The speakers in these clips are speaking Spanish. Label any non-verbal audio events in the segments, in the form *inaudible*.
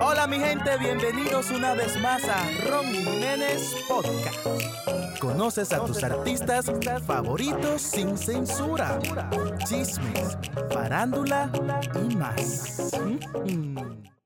Hola mi gente, bienvenidos una vez más a Ron Jiménez Podcast. Conoces a tus artistas favoritos sin censura, chismes, farándula y más. Mm.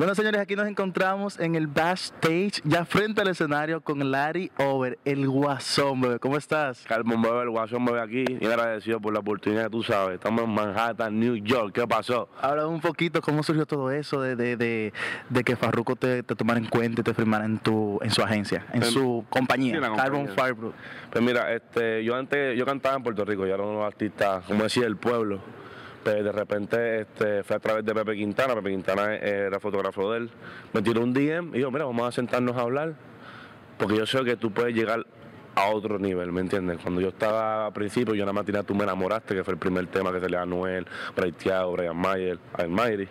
Bueno, señores, aquí nos encontramos en el backstage, ya frente al escenario con Larry Over, el guasón, bebé. ¿Cómo estás? Carmen Bebé, el guasón bebé aquí y agradecido por la oportunidad tú sabes. Estamos en Manhattan, New York. ¿Qué pasó? Habla un poquito cómo surgió todo eso de, de, de, de que Farruko te, te, tomara en cuenta y te firmara en tu en su agencia, en, su compañía, sí, Carbon Firebrook. Pues mira, este, yo antes, yo cantaba en Puerto Rico, yo era uno de los artistas, como decía, del pueblo. Pues de repente este, fue a través de Pepe Quintana, Pepe Quintana era fotógrafo de él, me tiró un DM y dijo, mira, vamos a sentarnos a hablar, porque yo sé que tú puedes llegar a otro nivel, ¿me entiendes? Cuando yo estaba al principio, yo nada más tenía Tú me enamoraste, que fue el primer tema que se le a Noel, Bray Thiago, Brian Mayer, Almighty.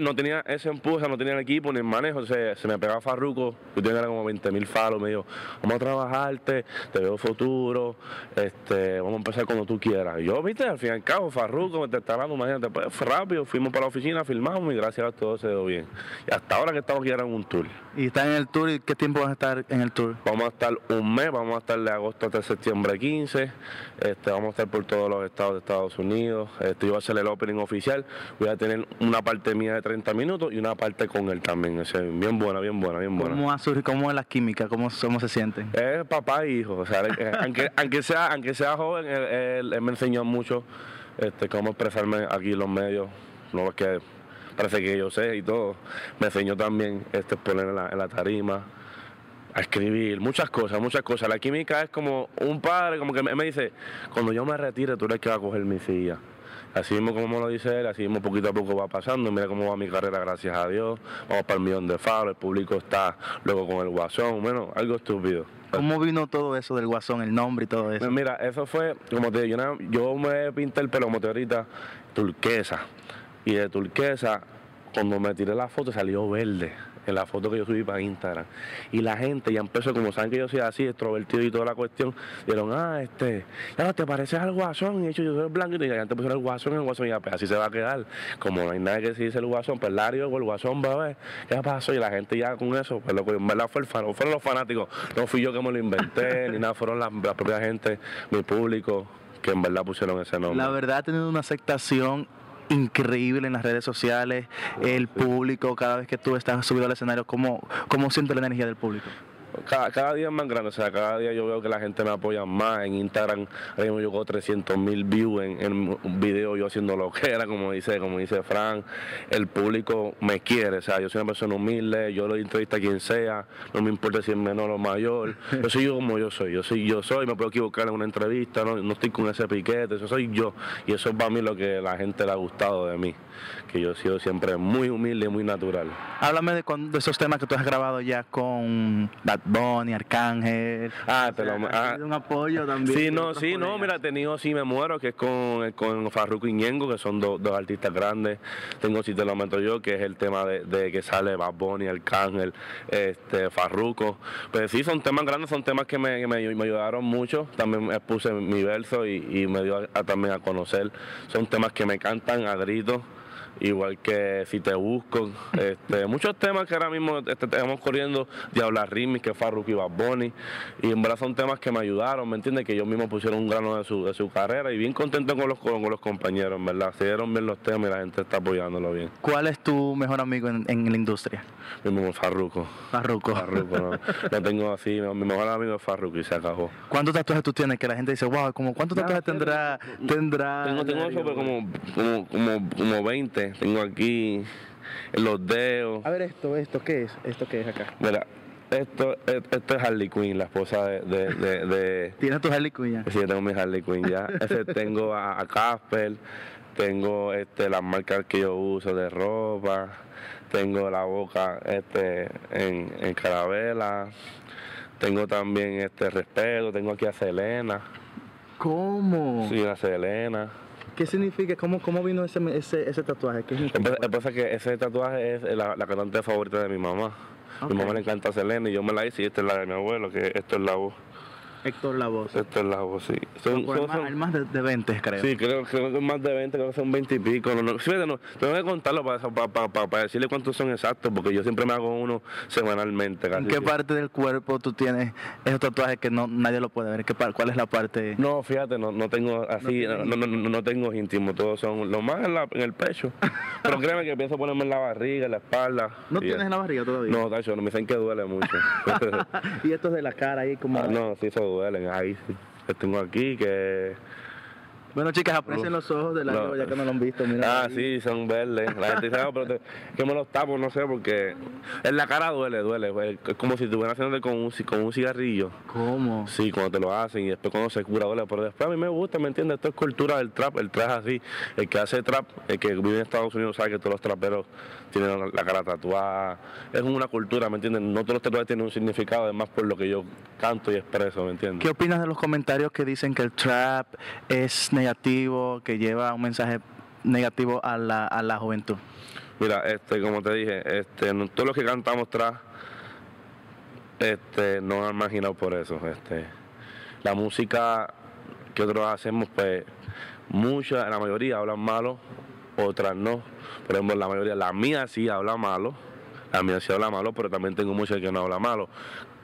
No tenía ese empuje, no tenía el equipo ni el manejo. Se, se me pegaba Farruco, yo tenía como 20 mil falos, me dijo, vamos a trabajarte, te veo futuro, este, vamos a empezar cuando tú quieras. Y yo, viste, al fin y al cabo, Farruco me está hablando, imagínate, pues fue rápido, fuimos para la oficina, filmamos y gracias a todo se dio bien. Y hasta ahora que estamos aquí era en un tour. ¿Y están en el tour y qué tiempo van a estar en el tour? Vamos a estar un mes, vamos a estar de agosto hasta septiembre 15, este, vamos a estar por todos los estados de Estados Unidos, este, yo voy a hacer el opening oficial, voy a tener una parte mía de 30 minutos y una parte con él también. O sea, bien buena, bien buena, bien buena. ¿Cómo, cómo es la química? ¿Cómo, cómo se sienten? Es papá e hijo. O sea, aunque, *laughs* aunque, sea, aunque sea joven, él, él, él, me enseñó mucho este, cómo expresarme aquí en los medios. No es que parece que yo sé y todo. Me enseñó también este, poner en la, en la tarima a escribir, muchas cosas, muchas cosas. La química es como un padre, como que me, me dice, cuando yo me retire, tú eres que va a coger mi silla. Así mismo como lo dice él, así mismo poquito a poco va pasando. Mira cómo va mi carrera, gracias a Dios. Vamos para el millón de faros, el público está luego con el guasón. Bueno, algo estúpido. ¿Cómo vino todo eso del guasón, el nombre y todo eso? Pues mira, eso fue, como te digo, yo, yo me pinté el pelo, como te ahorita, turquesa. Y de turquesa, cuando me tiré la foto, salió verde en la foto que yo subí para Instagram. Y la gente ya empezó, como saben que yo soy así, extrovertido y toda la cuestión, dijeron, ah, este, ya no te pareces al guasón, y hecho yo soy blanco, y la gente pusieron el guasón, el guasón, y ya, pues así se va a quedar. Como no hay nadie que se dice el guasón, pues Lario el guasón, bebé, ¿qué pasó? Y la gente ya con eso, pues lo que en verdad fue el fan, fueron los fanáticos, no fui yo que me lo inventé, *laughs* ni nada, fueron la, la propia gente, mi público, que en verdad pusieron ese nombre. La verdad ha tenido una aceptación increíble en las redes sociales, el público, cada vez que tú estás subido al escenario, ¿cómo, cómo sientes la energía del público? Cada, cada, día es más grande, o sea, cada día yo veo que la gente me apoya más. En Instagram, ahora mismo llegó 300 mil views en, un video yo haciendo lo que era, como dice, como dice Frank. El público me quiere, o sea, yo soy una persona humilde, yo lo entrevista a quien sea, no me importa si es menor o mayor. Yo soy yo como yo soy, yo soy, yo soy, me puedo equivocar en una entrevista, no, no estoy con ese piquete, eso soy yo. Y eso es para mí lo que la gente le ha gustado de mí, que yo he sido siempre muy humilde y muy natural. Háblame de, esos temas que tú has grabado ya con Bonnie, Arcángel. Ah, te lo, ah, un apoyo también. Sí, no, sí, no, mira, he tenido Sí Me Muero, que es con, con Farruko y Ñengo, que son dos, dos artistas grandes. Tengo Si Te Lo Meto Yo, que es el tema de, de que sale Bad Bunny, Arcángel, este, Farruko. Pues sí, son temas grandes, son temas que me, me, me ayudaron mucho. También puse mi verso y, y me dio a, a, también a conocer. Son temas que me cantan a gritos igual que si te busco, este, muchos temas que ahora mismo este, estamos corriendo, Diabla Remix, que Farruko y Bad Bunny, y en verdad son temas que me ayudaron, ¿me entiendes? Que ellos mismos pusieron un grano de su, de su carrera y bien contento con los, con, con los compañeros, en verdad, se dieron bien los temas y la gente está apoyándolo bien. ¿Cuál es tu mejor amigo en, en la industria? Mi mismo Farruko. Farruko. Farruko, no. Lo tengo así, mi mejor amigo es Farruko y se acabó. ¿Cuántos tatuajes tú tienes? Que la gente dice, wow, como, ¿cuántos tatuajes tendrá? tendrá tengo, tengo sobre como, como, como, como 20 tengo aquí en los dedos. A ver esto, esto, ¿qué es? ¿Esto qué es acá? Mira, esto, esto es Harley Quinn, la esposa de... de, de, de... ¿Tienes tu Harley Quinn ya? Sí, yo tengo mi Harley Quinn ya. *laughs* Ese tengo a, a Casper, tengo este, las marcas que yo uso de ropa, tengo la boca este, en, en carabela, tengo también este respeto, tengo aquí a Selena. ¿Cómo? Sí, a Selena. ¿Qué significa? ¿Cómo, cómo vino ese, ese, ese tatuaje? ¿Qué pasa es que ese tatuaje es la, la cantante favorita de mi mamá. Okay. Mi mamá le encanta Selena y yo me la hice y esta es la de mi abuelo, que esto es la voz. Héctor La Voz. Héctor La Voz, sí. Son, son- más, son- el más de, de 20, creo. Sí, creo, creo que es más de 20, creo que son 20 y pico. No, no, fíjate, no, tengo que contarlo para, para, para, para decirle cuántos son exactos, porque yo siempre me hago uno semanalmente. ¿En casi qué siempre. parte del cuerpo tú tienes esos tatuajes que no nadie lo puede ver? ¿Qué ¿Cuál es la parte? No, fíjate, no, no tengo así, no, no, no, no- no tengo íntimos, todos son lo más en, la, en el pecho. *laughs* Pero créeme que pienso ponerme en la barriga, en la espalda. ¿No tienes en la barriga todavía? No, tacho, no me dicen que duele mucho. *laughs* y estos de la cara ahí como... Ah, no, sí, eso duelen, sí. Que tengo aquí que... Bueno, chicas, aprecien los ojos de la No. ya que no lo han visto. Mira Ah, ahí. sí, son verdes. La gente dice, "Ah, pero te- que me los tapo, no sé, porque en la cara duele, duele. Es como si estuvieran haciendo con un, con un cigarrillo. ¿Cómo? Sí, cuando te lo hacen y después cuando se cura duele. Pero después a mí me gusta, ¿me entiendes? Esto es cultura del trap. El trap es así. El que hace trap, el que vive en Estados Unidos sabe que todos los traperos tienen la, la cara tatuada. Es una cultura, ¿me entiendes? No todos los tatuajes tienen un significado, además por lo que yo canto y expreso, ¿me entiendes? ¿Qué opinas de los comentarios que dicen que el trap es negativo, que lleva un mensaje negativo a la, a la juventud? Mira, este, como te dije, este, todos los que cantamos trap, este, no han marginado por eso. Este, la música que otros hacemos, pues, muchas, la mayoría hablan malo, otras no. Por ejemplo, la mayoría, la mía sí habla malo, la mía sí habla malo, pero también tengo muchas que no habla malo.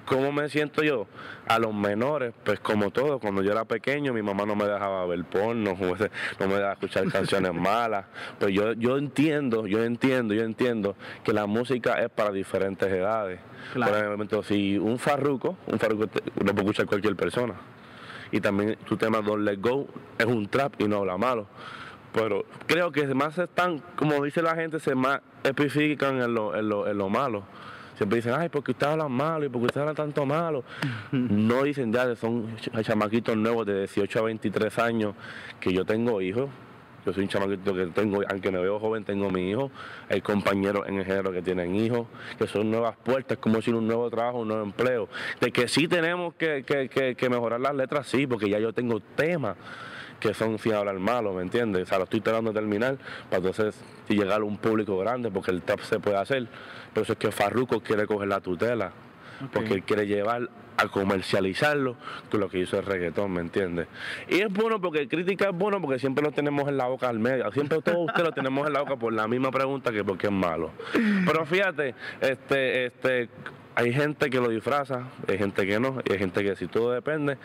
¿Cómo me siento yo? A los menores, pues como todo, cuando yo era pequeño mi mamá no me dejaba ver porno, *laughs* no me dejaba escuchar canciones *laughs* malas, pues yo, yo entiendo, yo entiendo, yo entiendo que la música es para diferentes edades. Claro. Por ejemplo, si un farruco, un farruco lo puede escuchar cualquier persona. Y también tu tema Don't Let Go es un trap y no habla malo. Pero creo que más están, como dice la gente, se más especifican en lo, en lo, en lo malo. Siempre dicen, ay, porque usted habla malo y porque usted habla tanto malo. no dicen ya, son ch- chamaquitos nuevos de 18 a 23 años que yo tengo hijos. Yo soy un chamaquito que tengo, aunque me veo joven, tengo mi hijo. Hay compañeros en el género que tienen hijos, que son nuevas puertas, como decir un nuevo trabajo, un nuevo empleo. De que sí tenemos que, que- que- que mejorar las letras, sí, porque ya yo tengo temas que son sin hablar malo, ¿me entiendes? O sea, lo estoy tratando de terminar para entonces llegar a un público grande, porque el trap se puede hacer. Por eso es que Farruko quiere coger la tutela, porque él quiere llevar a comercializarlo que lo que hizo el reggaetón, ¿me entiendes? Y es bueno porque crítica es bueno porque siempre lo tenemos en la boca al medio, siempre todos ustedes lo tenemos en la boca por la misma pregunta que porque es malo. Pero fíjate, este, este, hay gente que lo disfraza, hay gente que no, y hay gente que si todo depende,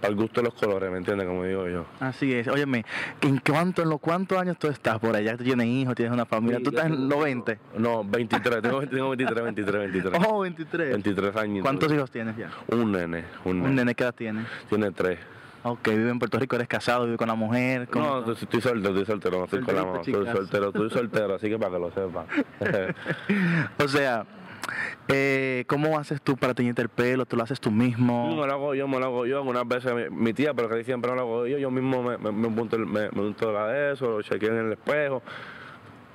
para el gusto de los colores, ¿me entiendes? Como digo yo. Así es. Óyeme, ¿en cuánto, en los cuántos años tú estás por allá? Tú tienes hijos, tienes una familia. Sí, ¿Tú estás en los 20? No, 23, tengo, tengo 23, 23, 23. Oh, 23. 23 años. ¿Cuántos hijos tienes ya? Un nene, un nene. Un nene que edad tienes. Tiene tres. Ok, vive en Puerto Rico, eres casado, vive con la mujer. ¿cómo No, estoy, soltero, estoy soltero, no estoy con la mamá. Estoy soltero, estoy soltero, así que para que lo sepa. *laughs* *laughs* O sea, eh, ¿cómo haces tú para teñirte el pelo? ¿Tú lo haces tú mismo? me lo hago yo, me lo hago yo. Algunas veces mi, mi tía, pero casi siempre me lo hago yo. Yo mismo me, me, me unto el- me, me unto la de eso, lo chequeo en el espejo.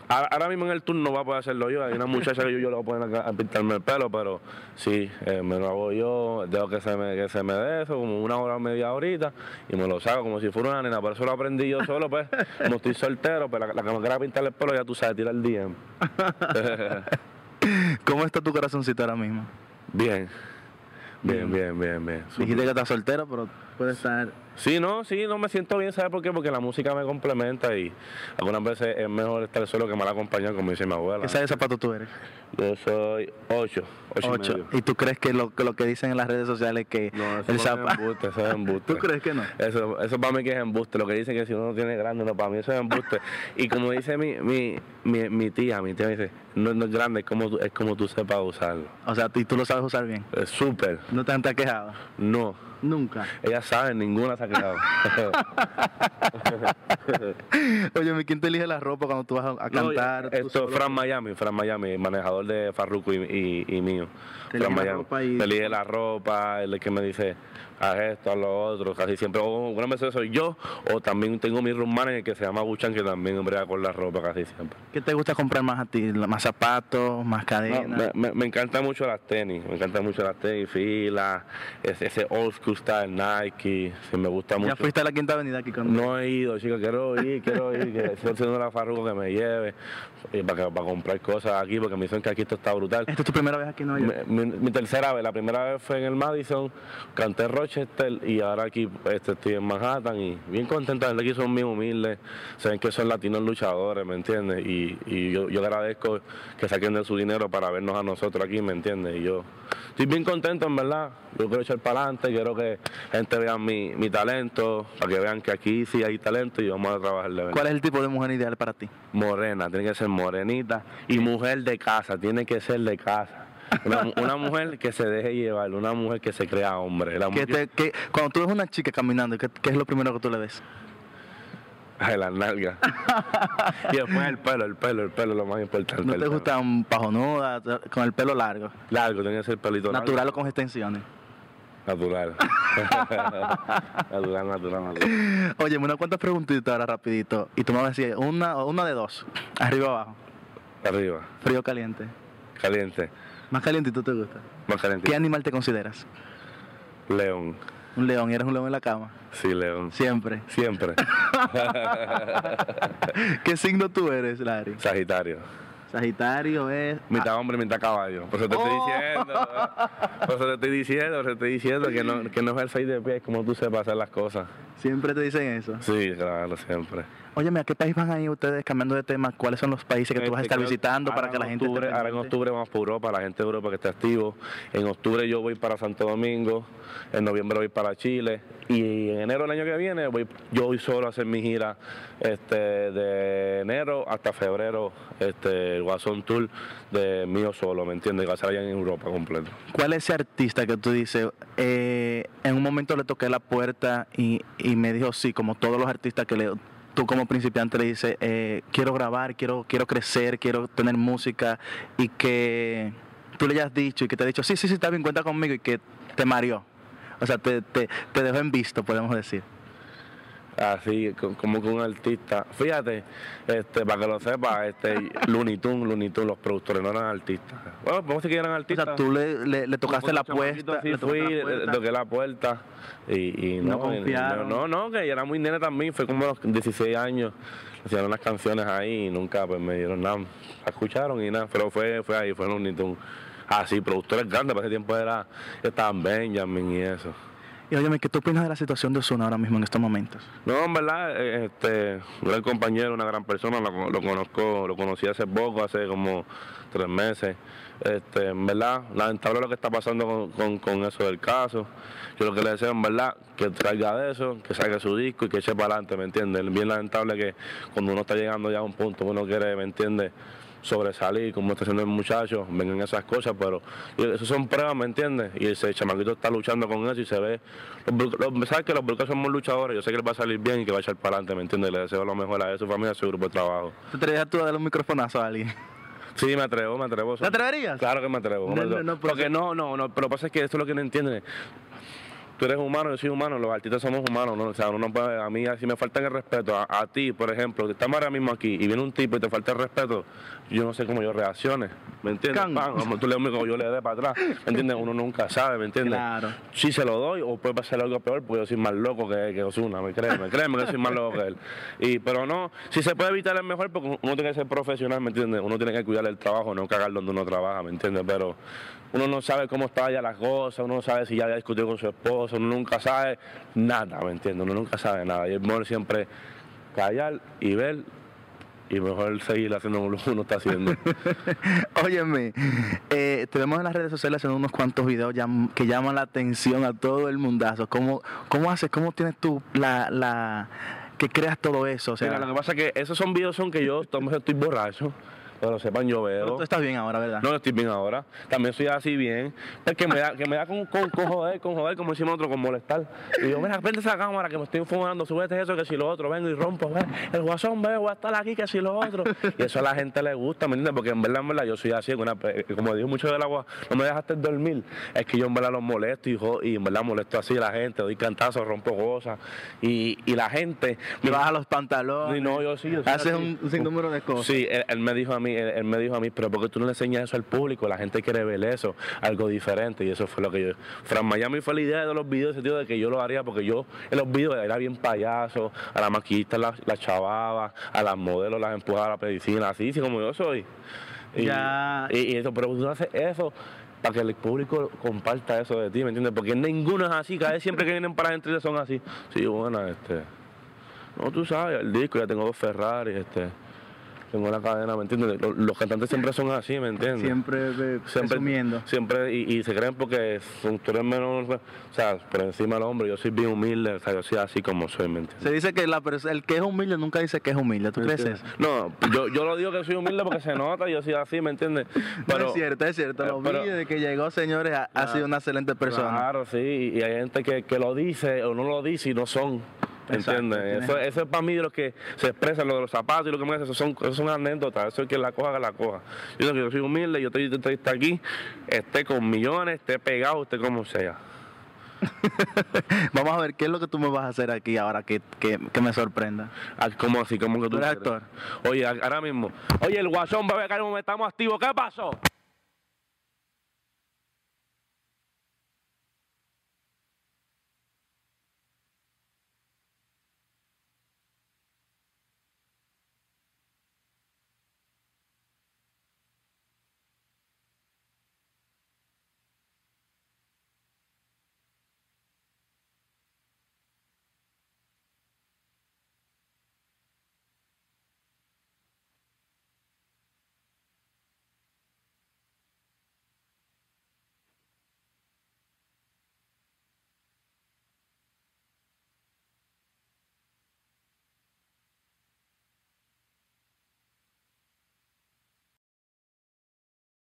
Ahora, ahora mismo en el turno va a poder hacerlo yo. Hay una muchacha que yo, yo le voy a poner a pintarme el pelo, pero sí, eh, me lo hago yo. Dejo que se me, que se me dé eso, como una hora, media horita, y me lo saco como si fuera una nena. Por eso lo aprendí yo solo, pues. Como estoy soltero, pero la, la que me quiera pintar el pelo, ya tú sabes, tira el DM. *laughs* ¿Cómo está tu corazoncito ahora mismo? Bien. Bien, bien, bien, bien. Dijiste que estás soltero, pero puede estar... Sí, no, sí, no me siento bien, ¿sabes por qué? Porque la música me complementa y algunas veces es mejor estar solo que mal acompañado, como dice mi abuela. ¿Qué size zapato tú eres? Yo soy ocho, ocho, y Ocho. medio. ¿Y tú crees que lo, que lo que dicen en las redes sociales que No, eso el no es zapato... embuste, eso es *laughs* embuste. ¿Tú crees que no? Eso, eso para mí que es embuste, lo que dicen que si uno no tiene grande, no, para mí eso es embuste. *laughs* y como dice mi, mi, mi, mi tía, mi tía me dice, no, no es grande, es como, es como tú sepas usarlo. O sea, y tú lo sabes usar bien. Súper, ¿No te han quejado? no. Nunca. Ella sabe, ninguna se ha quedado. *laughs* Oye, ¿quién te elige la ropa cuando tú vas a, a No, cantar? tú esto solo? Fran Miami, Fran Miami, manejador de Farruko y, y, y mío. Te Fran la Miami. y- elige la ropa, él es que me dice, haz esto, haz lo otro, casi siempre. O una vez soy yo, o también tengo mi room manager que se llama Buchan, que también brega con la ropa casi siempre. ¿Qué te gusta comprar más a ti? ¿Más zapatos? ¿Más No, cadenas? me, me, me encantan mucho las tenis, me encantan mucho las tenis, fila, ese, ese old school style Nike, sí, me gusta mucho. ¿Ya fuiste a la Quinta Avenida aquí con No he ido, chicos, quiero ir, quiero ir, que estoy haciendo la Farruko que me lleve eh, para, comprar cosas aquí, porque me dicen que aquí esto está brutal. ¿Esta es tu primera vez aquí en Nueva York? Mi, mi- mi tercera vez, la primera vez fue en el Madison, canté Roche Rochester y ahora aquí este, estoy en Manhattan y bien contento, la gente aquí son bien humildes, saben que son latinos luchadores, ¿me entiendes? Y, y yo, yo agradezco que saquen de su dinero para vernos a nosotros aquí, ¿me entiendes? Y yo estoy bien contento, en verdad. Yo quiero echar para adelante, quiero que gente vea mi, mi talento, para que vean que aquí sí hay talento y vamos a trabajar de verdad. ¿Cuál es el tipo de mujer ideal para ti? Morena, tiene que ser morenita y mujer de casa, tiene que ser de casa. Una, *laughs* una mujer que se deje llevar, una mujer que se crea hombre. La Que mujer, te- que- cuando tú ves una chica caminando, ¿qué, qué es lo primero que tú le ves? *laughs* Ay, las nalgas. *laughs* y después el pelo, el pelo, el pelo lo más importante. ¿No te pelo. gusta un pajonuda, con el pelo largo? Largo, tiene que ser pelito largo. Natural o con extensiones. Natural. *laughs* natural, natural, natural. Oye, una cuantas preguntitas ahora rapidito. Y tú me vas a decir una, una de dos. Arriba o abajo. Arriba, Frío o caliente. caliente, Más calientito te gusta. más caliente. ¿Qué animal te consideras? León. Un león. ¿Y eres un león en la cama? Sí, león. Siempre. Siempre. *laughs* ¿Qué signo tú eres, Larry? Sagitario. Sagitario es... Mitad hombre, mitad caballo. Por eso te estoy Oh. diciendo. Por eso te estoy diciendo, por eso te estoy diciendo que no, que no es el 6 de pie, es como tú sepas hacer las cosas. Siempre te dicen eso. Sí, claro, siempre. Óyeme, ¿a qué país van a ir ustedes cambiando de tema? ¿Cuáles son los países que tú vas a Este, estar visitando para que la en gente... octubre- Ahora en octubre vamos para Europa, la gente de Europa que esté activo. En octubre yo voy para Santo Domingo, en noviembre voy para Chile y en enero del año que viene voy, yo voy solo a hacer mi gira este, de enero hasta febrero, este, el Guasón Tour de mío solo, ¿me entiendes? Que va a ser allá en Europa completo. ¿Cuál es ese artista que tú dices, eh, en un momento le toqué la puerta y, y me dijo sí, como todos los artistas que le, tú como principiante le dices, eh, quiero grabar, quiero, quiero crecer, quiero tener música y que tú le hayas dicho y que te ha dicho, sí, sí, sí, está bien, cuenta conmigo y que te mareó? O sea, te, te, te dejó en visto, podemos decir. Así, co- como que un artista. Fíjate, este, para que lo sepa, este, Looney Tunes, Looney Tunes, los productores no eran artistas. Bueno, podemos decir que eran O artistas. sea, tú le, le, le tocaste la puerta, así le tocaste fui, la puerta. toqué la puerta y, y No no, y- confiaron. no, no, que era muy nene también, fue como a los 16 años, hacían unas canciones ahí y nunca pues me dieron nada, la escucharon y nada, pero fue, fue ahí, fue en un Tunes. Ah, sí, productores grandes, para ese tiempo era, estaban Benjamin y eso. Y óyeme, ¿qué tú opinas de la situación de Osuna ahora mismo en estos momentos? No, en verdad, este, un gran compañero, una gran persona, lo, conozco, lo conocí hace poco, hace como tres meses. Este, en verdad, lamentable lo que está pasando con, eso del caso. Yo lo que le deseo, en verdad, que traiga de eso, que salga su disco y que eche para adelante, ¿me entiendes? Bien lamentable que cuando uno está llegando ya a un punto uno quiere, ¿me entiendes? Sobresalir, como está haciendo el muchacho, vengan esas cosas, pero eso son pruebas, ¿me entiendes? Y ese chamaquito está luchando con eso y se ve, los, sabes que los brucos somos luchadores, yo sé que él va a salir bien y que va a echar para adelante, ¿me entiendes? Le deseo lo mejor a él, a su familia, a su grupo de trabajo. ¿Te atreverías tú a darle un microfonazo a alguien? Sí, me atrevo, me atrevo. ¿Te atreverías? Claro que me atrevo. No, no, Porque no, no, no, pero lo que pasa es que eso es lo que no entienden. Tú eres humano, yo soy humano, los artistas somos humanos, ¿no? O sea, uno no puede, a mí, si me falta el respeto, a, a ti, por ejemplo, que estamos ahora mismo aquí y viene un tipo y te falta el respeto, yo no sé cómo yo reaccione, ¿me entiendes? Pan, como tú le como yo le dé para atrás, ¿me entiendes? Uno nunca sabe, ¿me entiendes? Claro. Si se lo doy, o puede pasar algo peor, porque yo soy más loco que, que Osuna, me créeme, créeme que soy más loco que él. Y, pero no, si se puede evitar es mejor, porque uno tiene que ser profesional, ¿me entiendes? Uno tiene que cuidar el trabajo, no cagar donde uno trabaja, ¿me entiendes? Pero uno no sabe cómo está ya las cosas, uno no sabe si ya había discutido con su esposa, uno nunca sabe nada, ¿me entiendes? Uno nunca sabe nada. Y es mejor siempre callar y ver, y mejor seguir haciendo lo que uno está haciendo. *laughs* Óyeme, eh, te vemos en las redes sociales haciendo unos cuantos videos que llaman la atención a todo el mundazo. ¿Cómo, cómo haces, cómo tienes tú la, la, que creas todo eso? O sea, Mira, lo que pasa es que esos son videos son que yo estoy borracho, pero sepan yo pero veo. tú estás bien ahora, ¿verdad? No, estoy bien ahora. También soy así bien. Es que me da, que me da con, con, con joder, con joder, como decimos nosotros, con molestar. Y yo, mira, prende esa cámara que me estoy fumando, súbete eso, que si lo otro, vengo y rompo, ve, el guasón, ve, voy a estar aquí, que si lo otro. Y eso a la gente le gusta, ¿me entiendes? Porque en verdad, en verdad, yo soy así, una, pe- como dijo mucho del agua, no me dejaste dormir. Es que yo en verdad los molesto y, jo- y en verdad molesto así a la gente, doy cantazos, rompo cosas. Y, y la gente... Te bajas los pantalones. Sí, no, yo sí, yo Haces un, un sinnúmero de cosas. Sí, él, él me dijo a mí, él, él me dijo a mí, pero ¿por qué tú no le enseñas eso al público? La gente quiere ver eso, algo diferente, y eso fue lo que yo. Fran Miami fue la idea de los videos, ese tío de que yo lo haría, porque yo en los videos era bien payaso, a la maquillista la, la chavaba, a las modelos las empujaba a la medicina, así, así como yo soy. Y, Ya. y, y eso, pero tú no haces eso para que el público comparta eso de ti, ¿me entiendes? Porque ninguno es así, cada vez siempre que vienen para la gente son así. Sí, bueno, este. No, tú sabes, el disco, ya tengo dos Ferrari, este. Tengo la cadena, ¿me entiendes? Los, los cantantes siempre son así, ¿me entiendes? Siempre eh, presumiendo. Siempre, y, y se creen porque son, tú eres menos, o sea, por encima del hombre, yo soy bien humilde, o sea, yo soy así como soy, ¿me entiendes? Se dice que la, el que es humilde nunca dice que es humilde, ¿tú crees eso? No, yo, yo lo digo que soy humilde porque se nota, yo soy así, ¿me entiendes? *laughs* Pero, es cierto, es cierto. eh, Lo pero- vi desde que llegó, señores, ha, ha sido una excelente persona. Claro, sí, y hay gente que, que lo dice o no lo dice y no son. ¿Entiendes? Eso, eso es para mí lo que se expresa, lo de los zapatos y lo que me hace, eso son, eso son anécdotas, eso es que la coja, que la coja. Yo digo que yo soy humilde, yo estoy, estoy, estoy aquí, esté con millones, esté pegado, esté como sea. *laughs* Vamos a ver qué es lo que tú me vas a hacer aquí ahora que, que, que me sorprenda. Ah, ¿Cómo así? ¿Cómo que tú Tú eres actor. Oye, ahora mismo. Oye, el guasón, bebé, que estamos activos. ¿Qué pasó?